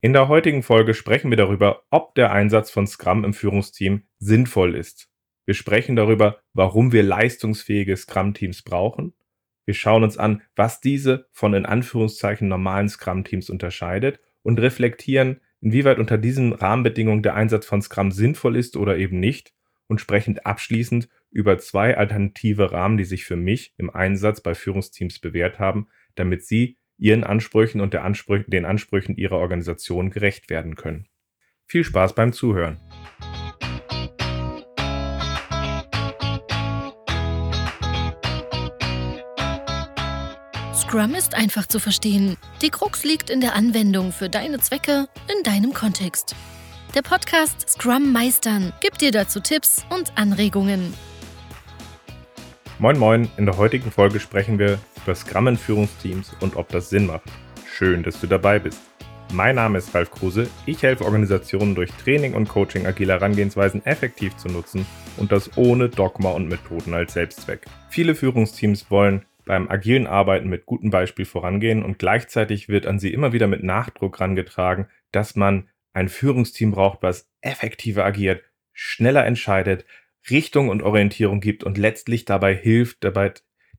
In der heutigen Folge sprechen wir darüber, ob der Einsatz von Scrum im Führungsteam sinnvoll ist. Wir sprechen darüber, warum wir leistungsfähige Scrum-Teams brauchen. Wir schauen uns an, was diese von in Anführungszeichen normalen Scrum-Teams unterscheidet und reflektieren, inwieweit unter diesen Rahmenbedingungen der Einsatz von Scrum sinnvoll ist oder eben nicht und sprechen abschließend über zwei alternative Rahmen, die sich für mich im Einsatz bei Führungsteams bewährt haben, damit sie ihren Ansprüchen und Ansprüch den Ansprüchen ihrer Organisation gerecht werden können. Viel Spaß beim Zuhören. Scrum ist einfach zu verstehen. Die Krux liegt in der Anwendung für deine Zwecke in deinem Kontext. Der Podcast Scrum Meistern gibt dir dazu Tipps und Anregungen. Moin Moin, in der heutigen Folge sprechen wir Scrum in Führungsteams und ob das Sinn macht. Schön, dass du dabei bist. Mein Name ist Ralf Kruse. Ich helfe Organisationen durch Training und Coaching agile Herangehensweisen effektiv zu nutzen und das ohne Dogma und Methoden als Selbstzweck. Viele Führungsteams wollen beim agilen Arbeiten mit gutem Beispiel vorangehen und gleichzeitig wird an sie immer wieder mit Nachdruck herangetragen, dass man ein Führungsteam braucht, was effektiver agiert, schneller entscheidet, Richtung und Orientierung gibt und letztlich dabei hilft, dabei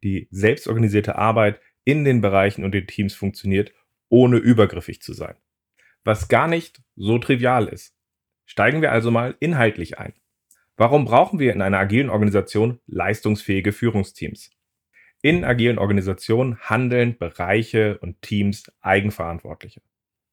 die selbstorganisierte Arbeit in den Bereichen und den Teams funktioniert, ohne übergriffig zu sein. Was gar nicht so trivial ist. Steigen wir also mal inhaltlich ein. Warum brauchen wir in einer agilen Organisation leistungsfähige Führungsteams? In agilen Organisationen handeln Bereiche und Teams eigenverantwortlicher.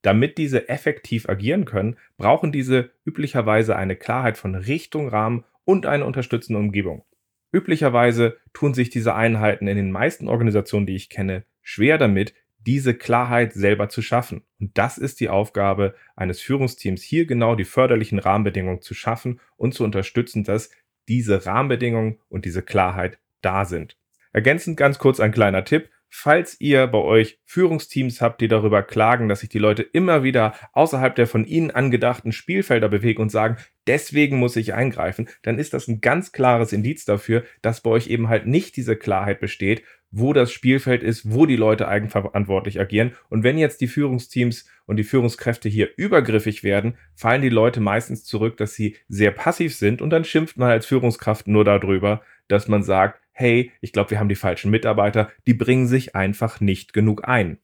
Damit diese effektiv agieren können, brauchen diese üblicherweise eine Klarheit von Richtung, Rahmen und eine unterstützende Umgebung. Üblicherweise tun sich diese Einheiten in den meisten Organisationen, die ich kenne, schwer damit, diese Klarheit selber zu schaffen. Und das ist die Aufgabe eines Führungsteams, hier genau die förderlichen Rahmenbedingungen zu schaffen und zu unterstützen, dass diese Rahmenbedingungen und diese Klarheit da sind. Ergänzend ganz kurz ein kleiner Tipp. Falls ihr bei euch Führungsteams habt, die darüber klagen, dass sich die Leute immer wieder außerhalb der von ihnen angedachten Spielfelder bewegen und sagen, deswegen muss ich eingreifen, dann ist das ein ganz klares Indiz dafür, dass bei euch eben halt nicht diese Klarheit besteht, wo das Spielfeld ist, wo die Leute eigenverantwortlich agieren. Und wenn jetzt die Führungsteams und die Führungskräfte hier übergriffig werden, fallen die Leute meistens zurück, dass sie sehr passiv sind und dann schimpft man als Führungskraft nur darüber, dass man sagt, hey, ich glaube, wir haben die falschen Mitarbeiter, die bringen sich einfach nicht genug ein.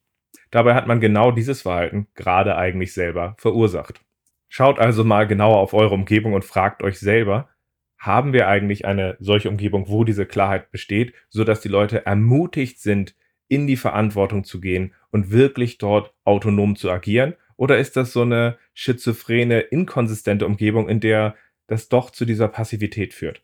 Dabei hat man genau dieses Verhalten gerade eigentlich selber verursacht. Schaut also mal genauer auf eure Umgebung und fragt euch selber, haben wir eigentlich eine solche Umgebung, wo diese Klarheit besteht, sodass die Leute ermutigt sind, in die Verantwortung zu gehen und wirklich dort autonom zu agieren? Oder ist das so eine schizophrene, inkonsistente Umgebung, in der das doch zu dieser Passivität führt?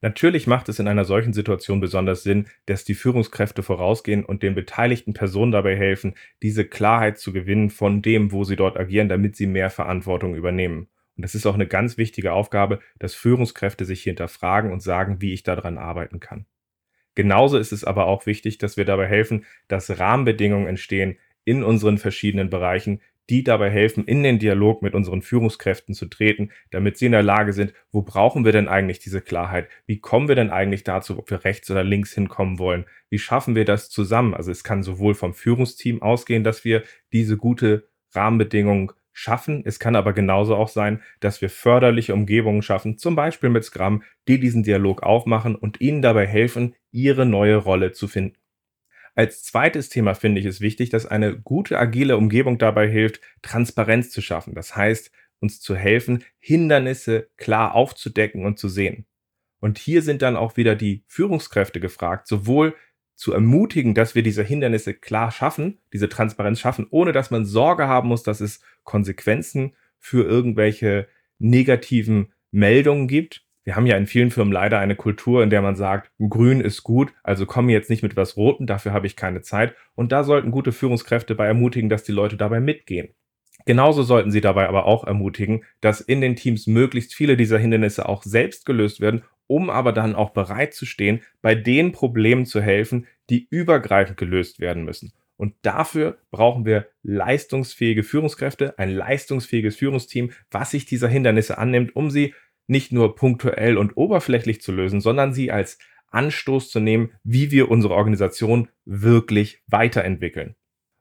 Natürlich macht es in einer solchen Situation besonders Sinn, dass die Führungskräfte vorausgehen und den beteiligten Personen dabei helfen, diese Klarheit zu gewinnen von dem, wo sie dort agieren, damit sie mehr Verantwortung übernehmen. Und das ist auch eine ganz wichtige Aufgabe, dass Führungskräfte sich hinterfragen und sagen, wie ich daran arbeiten kann. Genauso ist es aber auch wichtig, dass wir dabei helfen, dass Rahmenbedingungen entstehen in unseren verschiedenen Bereichen, die dabei helfen, in den Dialog mit unseren Führungskräften zu treten, damit sie in der Lage sind, wo brauchen wir denn eigentlich diese Klarheit? Wie kommen wir denn eigentlich dazu, ob wir rechts oder links hinkommen wollen? Wie schaffen wir das zusammen? Also es kann sowohl vom Führungsteam ausgehen, dass wir diese gute Rahmenbedingung schaffen. Es kann aber genauso auch sein, dass wir förderliche Umgebungen schaffen, zum Beispiel mit Scrum, die diesen Dialog aufmachen und ihnen dabei helfen, ihre neue Rolle zu finden. Als zweites Thema finde ich es wichtig, dass eine gute agile Umgebung dabei hilft, Transparenz zu schaffen. Das heißt, uns zu helfen, Hindernisse klar aufzudecken und zu sehen. Und hier sind dann auch wieder die Führungskräfte gefragt, sowohl zu ermutigen, dass wir diese Hindernisse klar schaffen, diese Transparenz schaffen, ohne dass man Sorge haben muss, dass es Konsequenzen für irgendwelche negativen Meldungen gibt, wir haben ja in vielen Firmen leider eine Kultur, in der man sagt, grün ist gut, also komme jetzt nicht mit was Roten, dafür habe ich keine Zeit. Und da sollten gute Führungskräfte bei ermutigen, dass die Leute dabei mitgehen. Genauso sollten sie dabei aber auch ermutigen, dass in den Teams möglichst viele dieser Hindernisse auch selbst gelöst werden, um aber dann auch bereit zu stehen, bei den Problemen zu helfen, die übergreifend gelöst werden müssen. Und dafür brauchen wir leistungsfähige Führungskräfte, ein leistungsfähiges Führungsteam, was sich dieser Hindernisse annimmt, um sie nicht nur punktuell und oberflächlich zu lösen, sondern sie als Anstoß zu nehmen, wie wir unsere Organisation wirklich weiterentwickeln.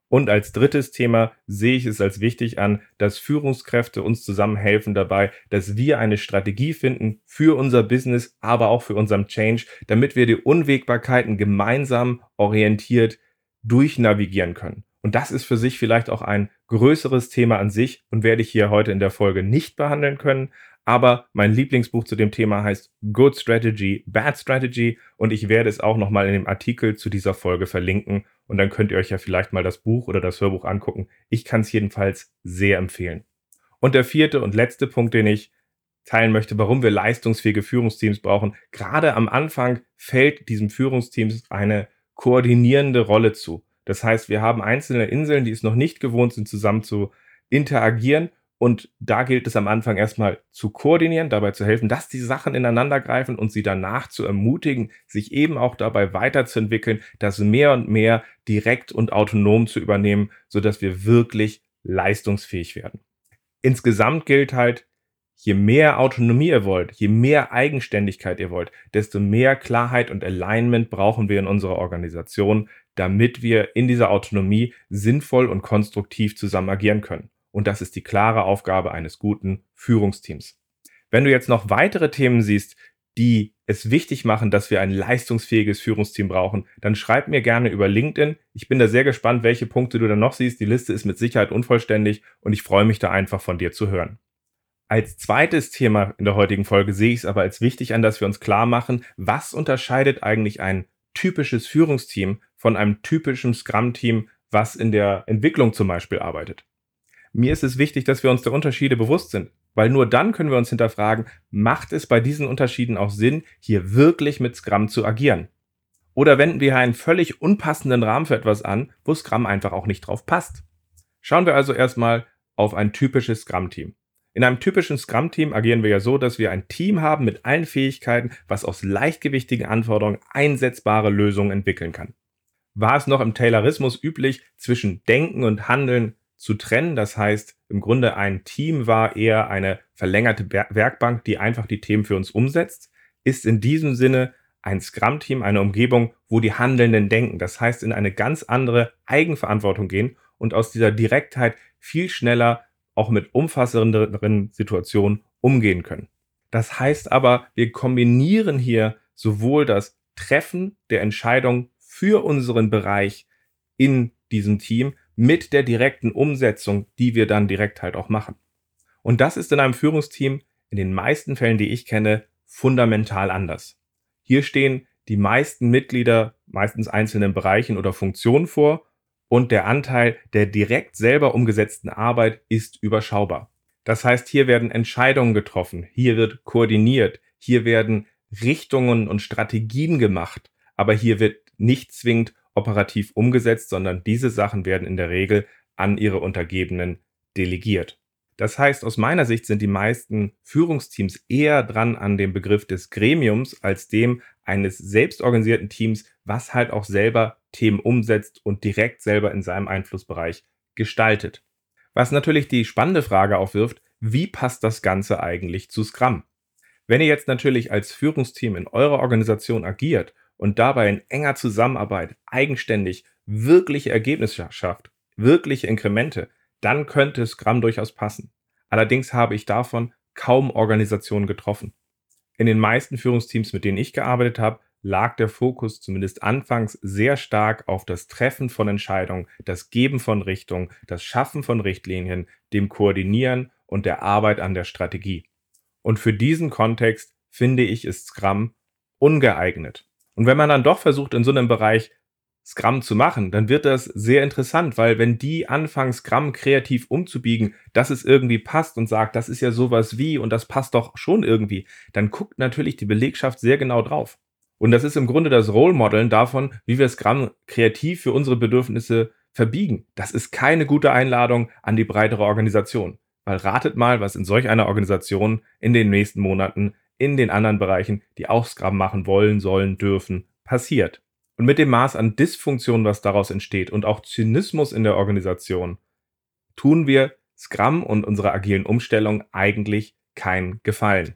Und als drittes Thema sehe ich es als wichtig an, dass Führungskräfte uns zusammen helfen dabei, dass wir eine Strategie finden für unser Business, aber auch für unseren Change, damit wir die Unwägbarkeiten gemeinsam orientiert durchnavigieren können. Und das ist für sich vielleicht auch ein größeres Thema an sich und werde ich hier heute in der Folge nicht behandeln können. Aber mein Lieblingsbuch zu dem Thema heißt Good Strategy, Bad Strategy und ich werde es auch nochmal in dem Artikel zu dieser Folge verlinken und dann könnt ihr euch ja vielleicht mal das Buch oder das Hörbuch angucken. Ich kann es jedenfalls sehr empfehlen. Und der vierte und letzte Punkt, den ich teilen möchte, warum wir leistungsfähige Führungsteams brauchen. Gerade am Anfang fällt diesem Führungsteams eine koordinierende Rolle zu. Das heißt, wir haben einzelne Inseln, die es noch nicht gewohnt sind, zusammen zu interagieren. Und da gilt es am Anfang erstmal zu koordinieren, dabei zu helfen, dass die Sachen ineinander greifen und sie danach zu ermutigen, sich eben auch dabei weiterzuentwickeln, das mehr und mehr direkt und autonom zu übernehmen, sodass wir wirklich leistungsfähig werden. Insgesamt gilt halt, je mehr Autonomie ihr wollt, je mehr Eigenständigkeit ihr wollt, desto mehr Klarheit und Alignment brauchen wir in unserer Organisation, damit wir in dieser Autonomie sinnvoll und konstruktiv zusammen agieren können. Und das ist die klare Aufgabe eines guten Führungsteams. Wenn du jetzt noch weitere Themen siehst, die es wichtig machen, dass wir ein leistungsfähiges Führungsteam brauchen, dann schreib mir gerne über LinkedIn. Ich bin da sehr gespannt, welche Punkte du da noch siehst. Die Liste ist mit Sicherheit unvollständig und ich freue mich da einfach von dir zu hören. Als zweites Thema in der heutigen Folge sehe ich es aber als wichtig an, dass wir uns klar machen, was unterscheidet eigentlich ein typisches Führungsteam von einem typischen Scrum-Team, was in der Entwicklung zum Beispiel arbeitet. Mir ist es wichtig, dass wir uns der Unterschiede bewusst sind, weil nur dann können wir uns hinterfragen, macht es bei diesen Unterschieden auch Sinn, hier wirklich mit Scrum zu agieren? Oder wenden wir einen völlig unpassenden Rahmen für etwas an, wo Scrum einfach auch nicht drauf passt? Schauen wir also erstmal auf ein typisches Scrum-Team. In einem typischen Scrum-Team agieren wir ja so, dass wir ein Team haben mit allen Fähigkeiten, was aus leichtgewichtigen Anforderungen einsetzbare Lösungen entwickeln kann. War es noch im Taylorismus üblich, zwischen Denken und Handeln zu trennen? Das heißt, im Grunde ein Team war eher eine verlängerte Werkbank, die einfach die Themen für uns umsetzt. Ist in diesem Sinne ein Scrum-Team eine Umgebung, wo die Handelnden denken. Das heißt, in eine ganz andere Eigenverantwortung gehen und aus dieser Direktheit viel schneller auch mit umfassenderen Situationen umgehen können. Das heißt aber, wir kombinieren hier sowohl das Treffen der Entscheidung für unseren Bereich in diesem Team mit der direkten Umsetzung, die wir dann direkt halt auch machen. Und das ist in einem Führungsteam in den meisten Fällen, die ich kenne, fundamental anders. Hier stehen die meisten Mitglieder meistens einzelnen Bereichen oder Funktionen vor und der Anteil der direkt selber umgesetzten Arbeit ist überschaubar. Das heißt, hier werden Entscheidungen getroffen, hier wird koordiniert, hier werden Richtungen und Strategien gemacht, aber hier wird nicht zwingend operativ umgesetzt, sondern diese Sachen werden in der Regel an ihre Untergebenen delegiert. Das heißt, aus meiner Sicht sind die meisten Führungsteams eher dran an dem Begriff des Gremiums als dem eines selbstorganisierten Teams, was halt auch selber Themen umsetzt und direkt selber in seinem Einflussbereich gestaltet. Was natürlich die spannende Frage aufwirft, wie passt das Ganze eigentlich zu Scrum? Wenn ihr jetzt natürlich als Führungsteam in eurer Organisation agiert und dabei in enger Zusammenarbeit eigenständig wirkliche Ergebnisse schafft, wirkliche Inkremente, dann könnte Scrum durchaus passen. Allerdings habe ich davon kaum Organisationen getroffen. In den meisten Führungsteams, mit denen ich gearbeitet habe, lag der Fokus zumindest anfangs sehr stark auf das Treffen von Entscheidungen, das Geben von Richtungen, das Schaffen von Richtlinien, dem Koordinieren und der Arbeit an der Strategie. Und für diesen Kontext finde ich ist Scrum ungeeignet. Und wenn man dann doch versucht, in so einem Bereich Scrum zu machen, dann wird das sehr interessant, weil wenn die anfangen, Scrum kreativ umzubiegen, dass es irgendwie passt und sagt, das ist ja sowas wie und das passt doch schon irgendwie, dann guckt natürlich die Belegschaft sehr genau drauf. Und das ist im Grunde das Role Modeln davon, wie wir Scrum kreativ für unsere Bedürfnisse verbiegen. Das ist keine gute Einladung an die breitere Organisation. Weil ratet mal, was in solch einer Organisation in den nächsten Monaten in den anderen Bereichen, die auch Scrum machen wollen, sollen, dürfen, passiert. Und mit dem Maß an Dysfunktion, was daraus entsteht und auch Zynismus in der Organisation, tun wir Scrum und unserer agilen Umstellung eigentlich keinen Gefallen.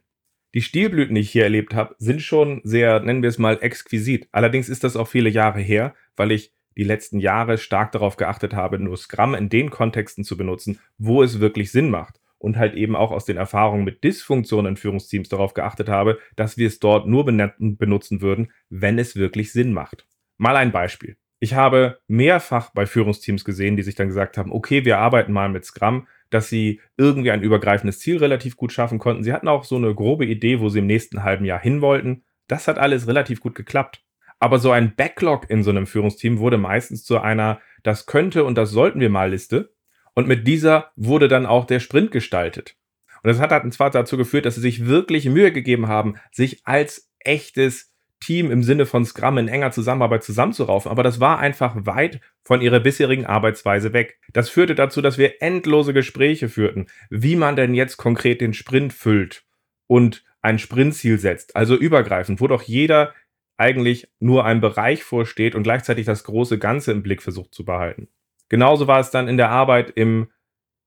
Die Stilblüten, die ich hier erlebt habe, sind schon sehr, nennen wir es mal, exquisit. Allerdings ist das auch viele Jahre her, weil ich die letzten Jahre stark darauf geachtet habe, nur Scrum in den Kontexten zu benutzen, wo es wirklich Sinn macht. Und halt eben auch aus den Erfahrungen mit Dysfunktionen in Führungsteams darauf geachtet habe, dass wir es dort nur benutzen würden, wenn es wirklich Sinn macht. Mal ein Beispiel. Ich habe mehrfach bei Führungsteams gesehen, die sich dann gesagt haben, okay, wir arbeiten mal mit Scrum, dass sie irgendwie ein übergreifendes Ziel relativ gut schaffen konnten. Sie hatten auch so eine grobe Idee, wo sie im nächsten halben Jahr hin wollten. Das hat alles relativ gut geklappt. Aber so ein Backlog in so einem Führungsteam wurde meistens zu einer das könnte und das sollten wir mal Liste. Und mit dieser wurde dann auch der Sprint gestaltet. Und das hat dann zwar dazu geführt, dass sie sich wirklich Mühe gegeben haben, sich als echtes Team im Sinne von Scrum in enger Zusammenarbeit zusammenzuraufen, aber das war einfach weit von ihrer bisherigen Arbeitsweise weg. Das führte dazu, dass wir endlose Gespräche führten, wie man denn jetzt konkret den Sprint füllt und ein Sprintziel setzt, also übergreifend, wo doch jeder eigentlich nur einem Bereich vorsteht und gleichzeitig das große Ganze im Blick versucht zu behalten. Genauso war es dann in der Arbeit im,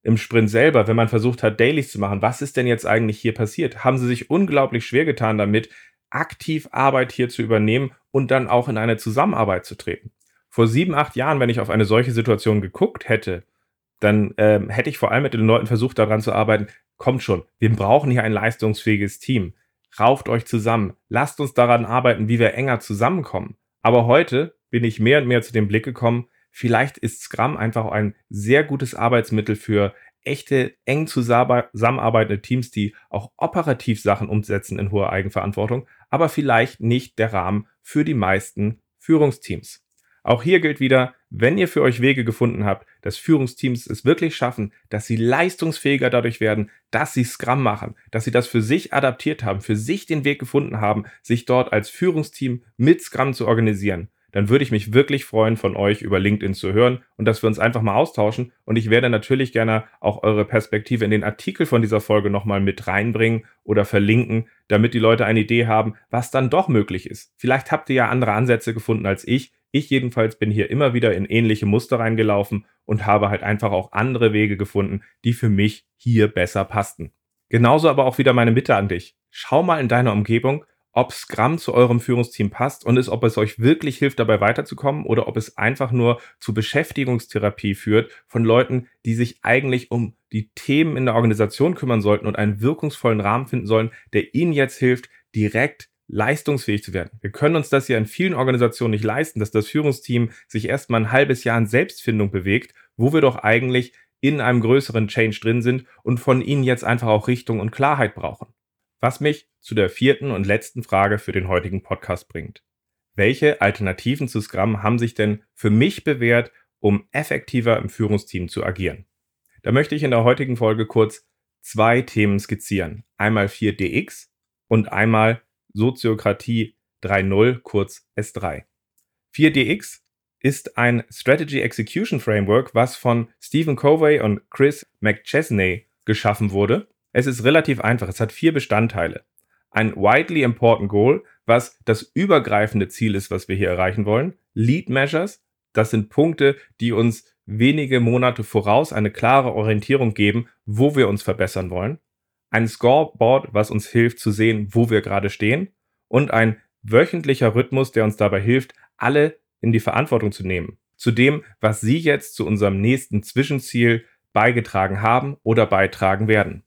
im Sprint selber, wenn man versucht hat, Dailies zu machen. Was ist denn jetzt eigentlich hier passiert? Haben sie sich unglaublich schwer getan damit, aktiv Arbeit hier zu übernehmen und dann auch in eine Zusammenarbeit zu treten. Vor sieben, acht Jahren, wenn ich auf eine solche Situation geguckt hätte, dann ähm, hätte ich vor allem mit den Leuten versucht, daran zu arbeiten, kommt schon, wir brauchen hier ein leistungsfähiges Team. Rauft euch zusammen. Lasst uns daran arbeiten, wie wir enger zusammenkommen. Aber heute bin ich mehr und mehr zu dem Blick gekommen, vielleicht ist Scrum einfach ein sehr gutes Arbeitsmittel für echte, eng zusammenarbeitende Teams, die auch operativ Sachen umsetzen in hoher Eigenverantwortung, aber vielleicht nicht der Rahmen für die meisten Führungsteams. Auch hier gilt wieder, wenn ihr für euch Wege gefunden habt, dass Führungsteams es wirklich schaffen, dass sie leistungsfähiger dadurch werden, dass sie Scrum machen, dass sie das für sich adaptiert haben, für sich den Weg gefunden haben, sich dort als Führungsteam mit Scrum zu organisieren, dann würde ich mich wirklich freuen, von euch über LinkedIn zu hören und dass wir uns einfach mal austauschen. Und ich werde natürlich gerne auch eure Perspektive in den Artikel von dieser Folge nochmal mit reinbringen oder verlinken, damit die Leute eine Idee haben, was dann doch möglich ist. Vielleicht habt ihr ja andere Ansätze gefunden als ich. Ich jedenfalls bin hier immer wieder in ähnliche Muster reingelaufen und habe halt einfach auch andere Wege gefunden, die für mich hier besser passten. Genauso aber auch wieder meine Bitte an dich. Schau mal in deiner Umgebung, ob Scrum zu eurem Führungsteam passt und ist, ob es euch wirklich hilft, dabei weiterzukommen oder ob es einfach nur zu Beschäftigungstherapie führt von Leuten, die sich eigentlich um die Themen in der Organisation kümmern sollten und einen wirkungsvollen Rahmen finden sollen, der ihnen jetzt hilft, direkt leistungsfähig zu werden. Wir können uns das ja in vielen Organisationen nicht leisten, dass das Führungsteam sich erstmal ein halbes Jahr in Selbstfindung bewegt, wo wir doch eigentlich in einem größeren Change drin sind und von ihnen jetzt einfach auch Richtung und Klarheit brauchen. Was mich zu der vierten und letzten Frage für den heutigen Podcast bringt. Welche Alternativen zu Scrum haben sich denn für mich bewährt, um effektiver im Führungsteam zu agieren? Da möchte ich in der heutigen Folge kurz zwei Themen skizzieren. Einmal 4DX und einmal Soziokratie 3.0, kurz S3. 4DX ist ein Strategy Execution Framework, was von Stephen Covey und Chris McChesney geschaffen wurde. Es ist relativ einfach. Es hat vier Bestandteile ein widely important goal, was das übergreifende Ziel ist, was wir hier erreichen wollen. Lead Measures, das sind Punkte, die uns wenige Monate voraus eine klare Orientierung geben, wo wir uns verbessern wollen. Ein Scoreboard, was uns hilft zu sehen, wo wir gerade stehen. Und ein wöchentlicher Rhythmus, der uns dabei hilft, alle in die Verantwortung zu nehmen. Zu dem, was Sie jetzt zu unserem nächsten Zwischenziel beigetragen haben oder beitragen werden.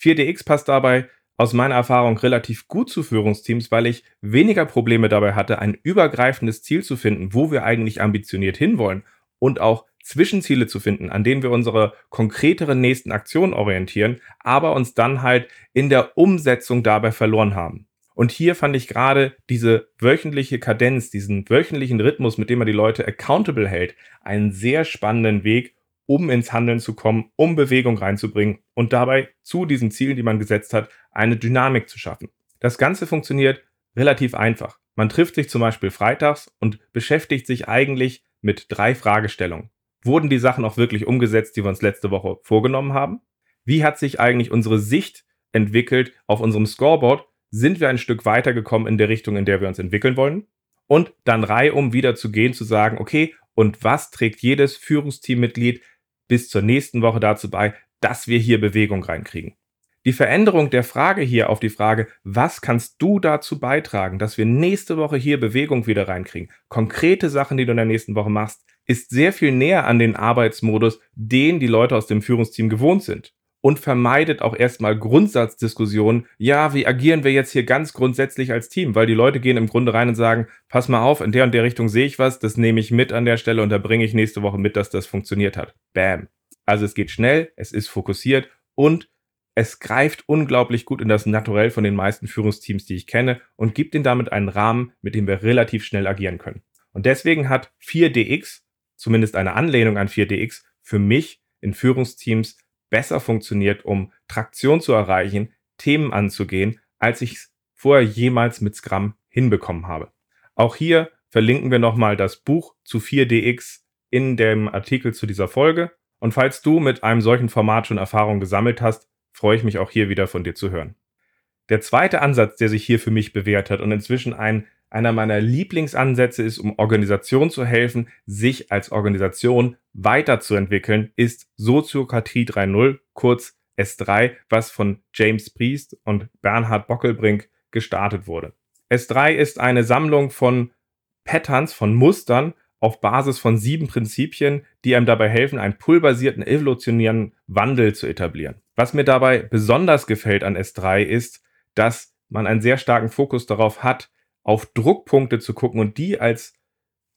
4DX passt dabei aus meiner Erfahrung relativ gut zu Führungsteams, weil ich weniger Probleme dabei hatte, ein übergreifendes Ziel zu finden, wo wir eigentlich ambitioniert hinwollen und auch Zwischenziele zu finden, an denen wir unsere konkreteren nächsten Aktionen orientieren, aber uns dann halt in der Umsetzung dabei verloren haben. Und hier fand ich gerade diese wöchentliche Kadenz, diesen wöchentlichen Rhythmus, mit dem man die Leute accountable hält, einen sehr spannenden Weg, um ins Handeln zu kommen, um Bewegung reinzubringen und dabei zu diesen Zielen, die man gesetzt hat, eine Dynamik zu schaffen. Das Ganze funktioniert relativ einfach. Man trifft sich zum Beispiel freitags und beschäftigt sich eigentlich mit drei Fragestellungen. Wurden die Sachen auch wirklich umgesetzt, die wir uns letzte Woche vorgenommen haben? Wie hat sich eigentlich unsere Sicht entwickelt auf unserem Scoreboard? Sind wir ein Stück weitergekommen in der Richtung, in der wir uns entwickeln wollen? Und dann reihum wieder zu gehen, zu sagen, okay, und was trägt jedes Führungsteammitglied bis zur nächsten Woche dazu bei, dass wir hier Bewegung reinkriegen. Die Veränderung der Frage hier auf die Frage, was kannst du dazu beitragen, dass wir nächste Woche hier Bewegung wieder reinkriegen, konkrete Sachen, die du in der nächsten Woche machst, ist sehr viel näher an den Arbeitsmodus, den die Leute aus dem Führungsteam gewohnt sind. Und vermeidet auch erstmal Grundsatzdiskussionen. Ja, wie agieren wir jetzt hier ganz grundsätzlich als Team? Weil die Leute gehen im Grunde rein und sagen, pass mal auf, in der und der Richtung sehe ich was, das nehme ich mit an der Stelle und da bringe ich nächste Woche mit, dass das funktioniert hat. Bam. Also es geht schnell, es ist fokussiert und es greift unglaublich gut in das Naturell von den meisten Führungsteams, die ich kenne und gibt ihnen damit einen Rahmen, mit dem wir relativ schnell agieren können. Und deswegen hat 4DX, zumindest eine Anlehnung an 4DX, für mich in Führungsteams besser funktioniert, um Traktion zu erreichen, Themen anzugehen, als ich es vorher jemals mit Scrum hinbekommen habe. Auch hier verlinken wir nochmal das Buch zu 4DX in dem Artikel zu dieser Folge. Und falls du mit einem solchen Format schon Erfahrung gesammelt hast, freue ich mich auch hier wieder von dir zu hören. Der zweite Ansatz, der sich hier für mich bewährt hat und inzwischen ein, einer meiner Lieblingsansätze ist, um Organisationen zu helfen, sich als Organisation weiterzuentwickeln, ist Soziokratie 3.0, kurz S3, was von James Priest und Bernhard Bockelbrink gestartet wurde. S3 ist eine Sammlung von Patterns, von Mustern auf Basis von sieben Prinzipien, die einem dabei helfen, einen pullbasierten evolutionären Wandel zu etablieren. Was mir dabei besonders gefällt an S3 ist, dass man einen sehr starken Fokus darauf hat, auf Druckpunkte zu gucken und die als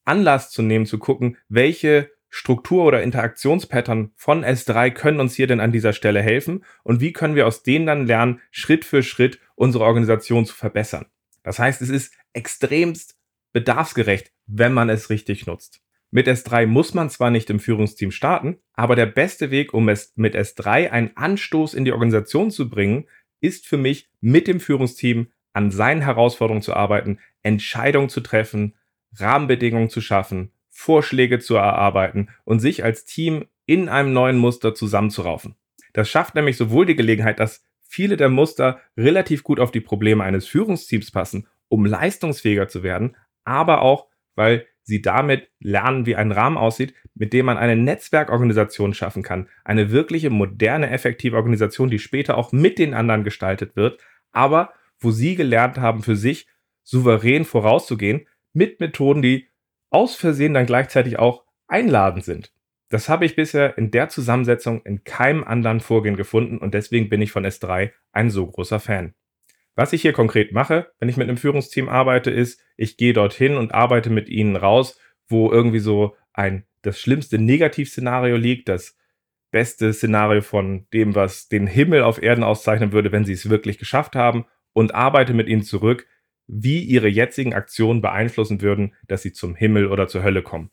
Anlass zu nehmen, zu gucken, welche Struktur- oder Interaktionspattern von S3 können uns hier denn an dieser Stelle helfen und wie können wir aus denen dann lernen, Schritt für Schritt unsere Organisation zu verbessern. Das heißt, es ist extremst bedarfsgerecht, wenn man es richtig nutzt. Mit S3 muss man zwar nicht im Führungsteam starten, aber der beste Weg, um es mit S3 einen Anstoß in die Organisation zu bringen, ist für mich, mit dem Führungsteam an seinen Herausforderungen zu arbeiten, Entscheidungen zu treffen, Rahmenbedingungen zu schaffen, Vorschläge zu erarbeiten und sich als Team in einem neuen Muster zusammenzuraufen. Das schafft nämlich sowohl die Gelegenheit, dass viele der Muster relativ gut auf die Probleme eines Führungsteams passen, um leistungsfähiger zu werden, aber auch, weil sie damit lernen, wie ein Rahmen aussieht, mit dem man eine Netzwerkorganisation schaffen kann. Eine wirkliche moderne, effektive Organisation, die später auch mit den anderen gestaltet wird, aber wo sie gelernt haben, für sich souverän vorauszugehen, mit Methoden, die aus Versehen dann gleichzeitig auch einladend sind. Das habe ich bisher in der Zusammensetzung in keinem anderen Vorgehen gefunden und deswegen bin ich von S3 ein so großer Fan. Was ich hier konkret mache, wenn ich mit einem Führungsteam arbeite, ist, ich gehe dorthin und arbeite mit ihnen raus, wo irgendwie so ein das schlimmste Negativszenario liegt, das beste Szenario von dem, was den Himmel auf Erden auszeichnen würde, wenn sie es wirklich geschafft haben, und arbeite mit ihnen zurück, wie ihre jetzigen Aktionen beeinflussen würden, dass sie zum Himmel oder zur Hölle kommen.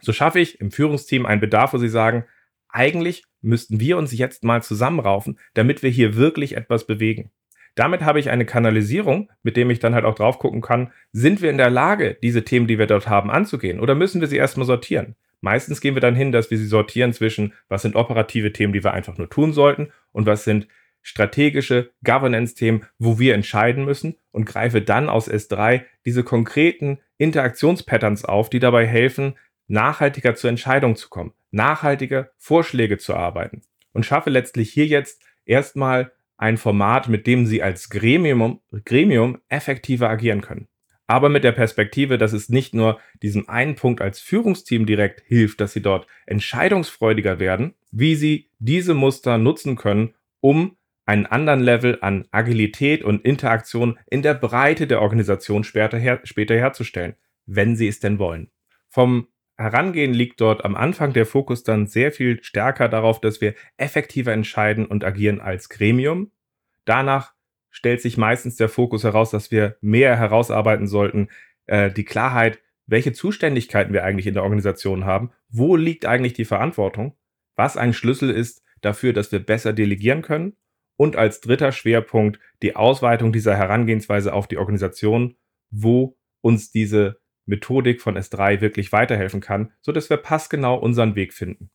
So schaffe ich im Führungsteam einen Bedarf, wo sie sagen, eigentlich müssten wir uns jetzt mal zusammenraufen, damit wir hier wirklich etwas bewegen. Damit habe ich eine Kanalisierung, mit dem ich dann halt auch drauf gucken kann, sind wir in der Lage, diese Themen, die wir dort haben, anzugehen oder müssen wir sie erstmal sortieren? Meistens gehen wir dann hin, dass wir sie sortieren zwischen, was sind operative Themen, die wir einfach nur tun sollten und was sind strategische Governance-Themen, wo wir entscheiden müssen und greife dann aus S3 diese konkreten Interaktionspatterns auf, die dabei helfen, nachhaltiger zur Entscheidung zu kommen, nachhaltige Vorschläge zu arbeiten und schaffe letztlich hier jetzt erstmal ein Format, mit dem sie als Gremium, Gremium effektiver agieren können. Aber mit der Perspektive, dass es nicht nur diesem einen Punkt als Führungsteam direkt hilft, dass sie dort entscheidungsfreudiger werden, wie sie diese Muster nutzen können, um einen anderen Level an Agilität und Interaktion in der Breite der Organisation später, her später herzustellen, wenn sie es denn wollen. Vom Herangehen liegt dort am Anfang der Fokus dann sehr viel stärker darauf, dass wir effektiver entscheiden und agieren als Gremium. Danach stellt sich meistens der Fokus heraus, dass wir mehr herausarbeiten sollten, äh, die Klarheit, welche Zuständigkeiten wir eigentlich in der Organisation haben, wo liegt eigentlich die Verantwortung, was ein Schlüssel ist dafür, dass wir besser delegieren können und als dritter Schwerpunkt die Ausweitung dieser Herangehensweise auf die Organisation, wo uns diese Methodik von S3 wirklich weiterhelfen kann, sodass wir passgenau unseren Weg finden.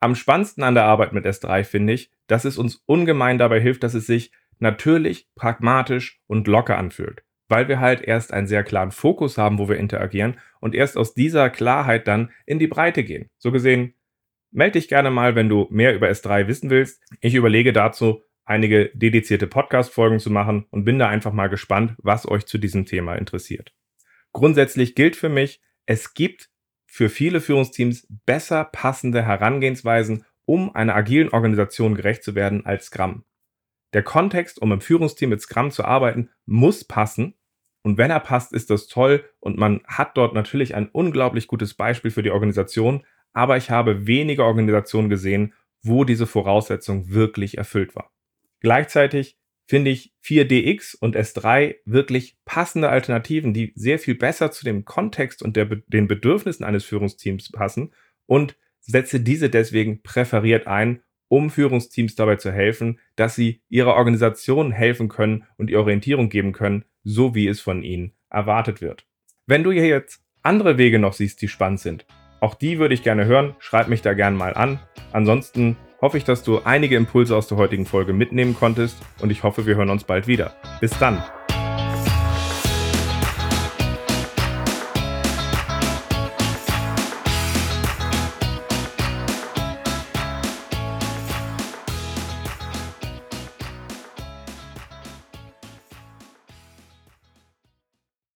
Am spannendsten an der Arbeit mit S3 finde ich, dass es uns ungemein dabei hilft, dass es sich natürlich, pragmatisch und locker anfühlt, weil wir halt erst einen sehr klaren Fokus haben, wo wir interagieren und erst aus dieser Klarheit dann in die Breite gehen. So gesehen, melde dich gerne mal, wenn du mehr über S3 wissen willst. Ich überlege dazu einige dedizierte Podcast-Folgen zu machen und bin da einfach mal gespannt, was euch zu diesem Thema interessiert. Grundsätzlich gilt für mich, es gibt für viele Führungsteams besser passende Herangehensweisen, um einer agilen Organisation gerecht zu werden als Scrum. Der Kontext, um im Führungsteam mit Scrum zu arbeiten, muss passen. Und wenn er passt, ist das toll und man hat dort natürlich ein unglaublich gutes Beispiel für die Organisation. Aber ich habe wenige Organisationen gesehen, wo diese Voraussetzung wirklich erfüllt war. Gleichzeitig finde ich 4DX und S3 wirklich passende Alternativen, die sehr viel besser zu dem Kontext und der, den Bedürfnissen eines Führungsteams passen und setze diese deswegen präferiert ein, um Führungsteams dabei zu helfen, dass sie ihrer Organisation helfen können und die Orientierung geben können, so wie es von ihnen erwartet wird. Wenn du hier jetzt andere Wege noch siehst, die spannend sind, auch die würde ich gerne hören, schreib mich da gerne mal an. Ansonsten hoffe ich, dass du einige Impulse aus der heutigen Folge mitnehmen konntest und ich hoffe, wir hören uns bald wieder. Bis dann!